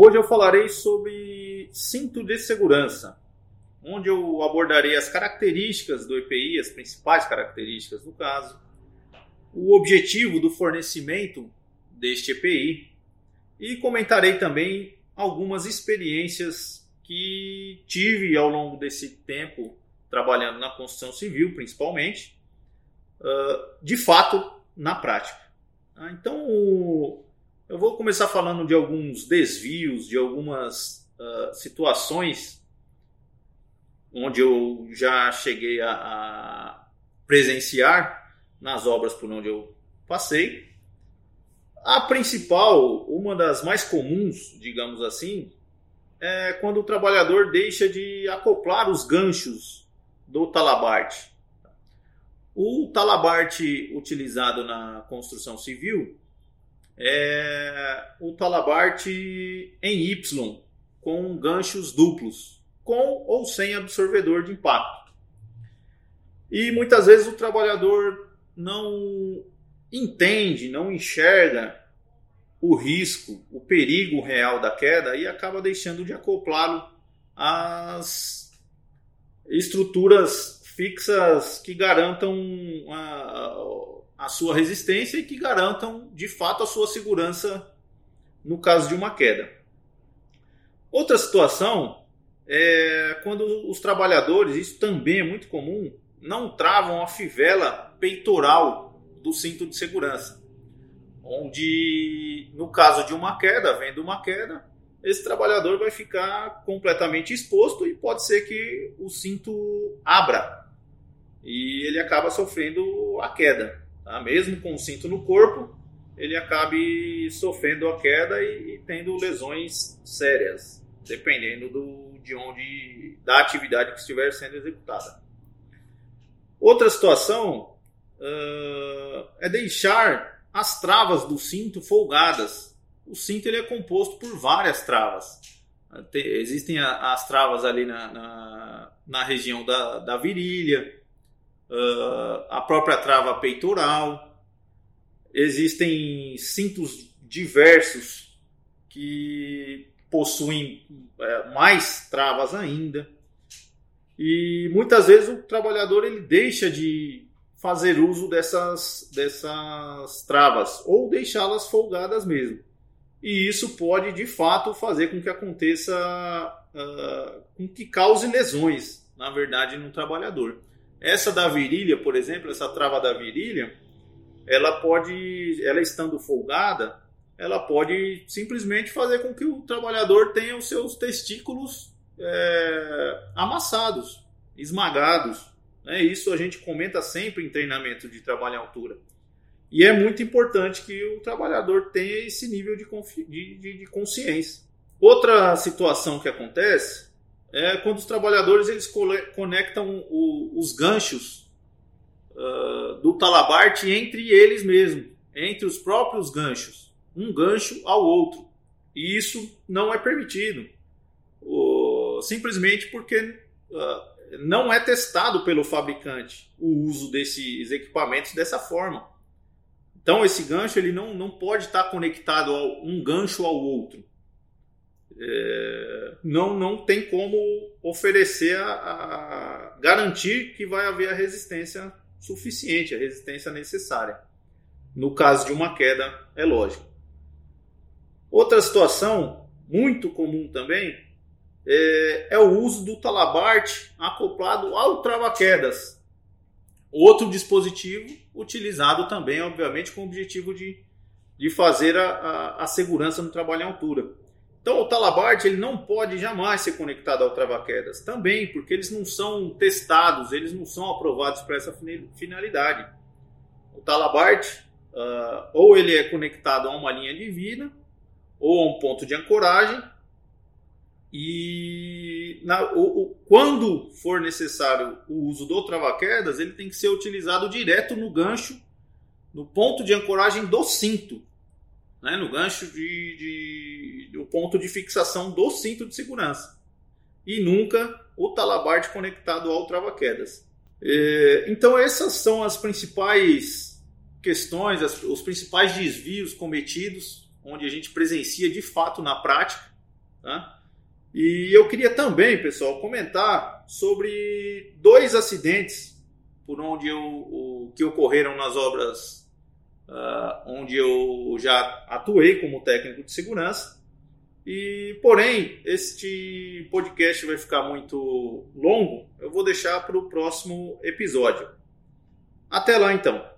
Hoje eu falarei sobre cinto de segurança, onde eu abordarei as características do EPI, as principais características do caso, o objetivo do fornecimento deste EPI e comentarei também algumas experiências que tive ao longo desse tempo trabalhando na construção civil, principalmente, ah, de fato na prática. Ah, então, eu vou começar falando de alguns desvios, de algumas uh, situações onde eu já cheguei a, a, presenciar nas obras por onde eu passei. A principal, uma das mais comuns, digamos assim, é quando o trabalhador deixa de acoplar os ganchos do talabarte. O talabarte utilizado na construção civil é o talabarte em Y, com ganchos duplos, com ou sem absorvedor de impacto. E muitas vezes o trabalhador não entende, não enxerga o risco, o perigo real da queda e acaba deixando de acoplá-lo às estruturas fixas que garantam a sua resistência e que garantam de fato a sua segurança no caso de uma queda. Outra situação é quando os trabalhadores, isso também é muito comum, não travam a fivela peitoral do cinto de segurança. Onde, no caso de uma queda, vendo uma queda, esse trabalhador vai ficar completamente exposto e pode ser que o cinto abra e ele acaba sofrendo a queda. Tá? Mesmo com o cinto no corpo, ele acabe sofrendo a queda e, e tendo lesões sérias, dependendo do, de onde da atividade que estiver sendo executada. Outra situação uh, é deixar as travas do cinto folgadas. O cinto ele é composto por várias travas. Tem, existem a, as travas ali na, na, na região da, da virilha, uh, a própria trava peitoral. Existem cintos diversos que possuem é, mais travas ainda. E muitas vezes o trabalhador ele deixa de fazer uso dessas, dessas travas ou deixá-las folgadas mesmo. E isso pode de fato fazer com que aconteça, uh, com que cause lesões, na verdade, no trabalhador. Essa da virilha, por exemplo, essa trava da virilha, ela pode, ela estando folgada, ela pode simplesmente fazer com que o trabalhador tenha os seus testículos é, amassados, esmagados. Né? Isso a gente comenta sempre em treinamento de trabalho em altura. E é muito importante que o trabalhador tenha esse nível de, de, de consciência. Outra situação que acontece é quando os trabalhadores eles conectam o, os ganchos uh, do talabarte entre eles mesmos, entre os próprios ganchos, um gancho ao outro. E isso não é permitido, simplesmente porque uh, não é testado pelo fabricante o uso desses equipamentos dessa forma. Então esse gancho ele não, não pode estar conectado a um gancho ao outro é, não, não tem como oferecer a, a, garantir que vai haver a resistência suficiente, a resistência necessária. No caso de uma queda, é lógico. Outra situação muito comum também é, é o uso do talabarte acoplado ao trava-quedas. Outro dispositivo utilizado também, obviamente, com o objetivo de, de fazer a, a, a segurança no trabalho em altura. Então o Talabart ele não pode jamais ser conectado ao trava-quedas, também porque eles não são testados, eles não são aprovados para essa finalidade. O Talabart uh, ou ele é conectado a uma linha divina ou a um ponto de ancoragem e na, o, o, quando for necessário o uso do trava-quedas, ele tem que ser utilizado direto no gancho, no ponto de ancoragem do cinto né, no gancho de, de, ponto de fixação do cinto de segurança. E nunca o talabarte conectado ao trava-quedas. É, então essas são as principais questões, os principais desvios cometidos, onde a gente presencia de fato na prática Tá? E eu queria também, pessoal, comentar sobre dois acidentes por onde eu, que ocorreram nas obras uh, onde eu já atuei como técnico de segurança. E, porém, este podcast vai ficar muito longo, eu vou deixar para o próximo episódio. Até lá então!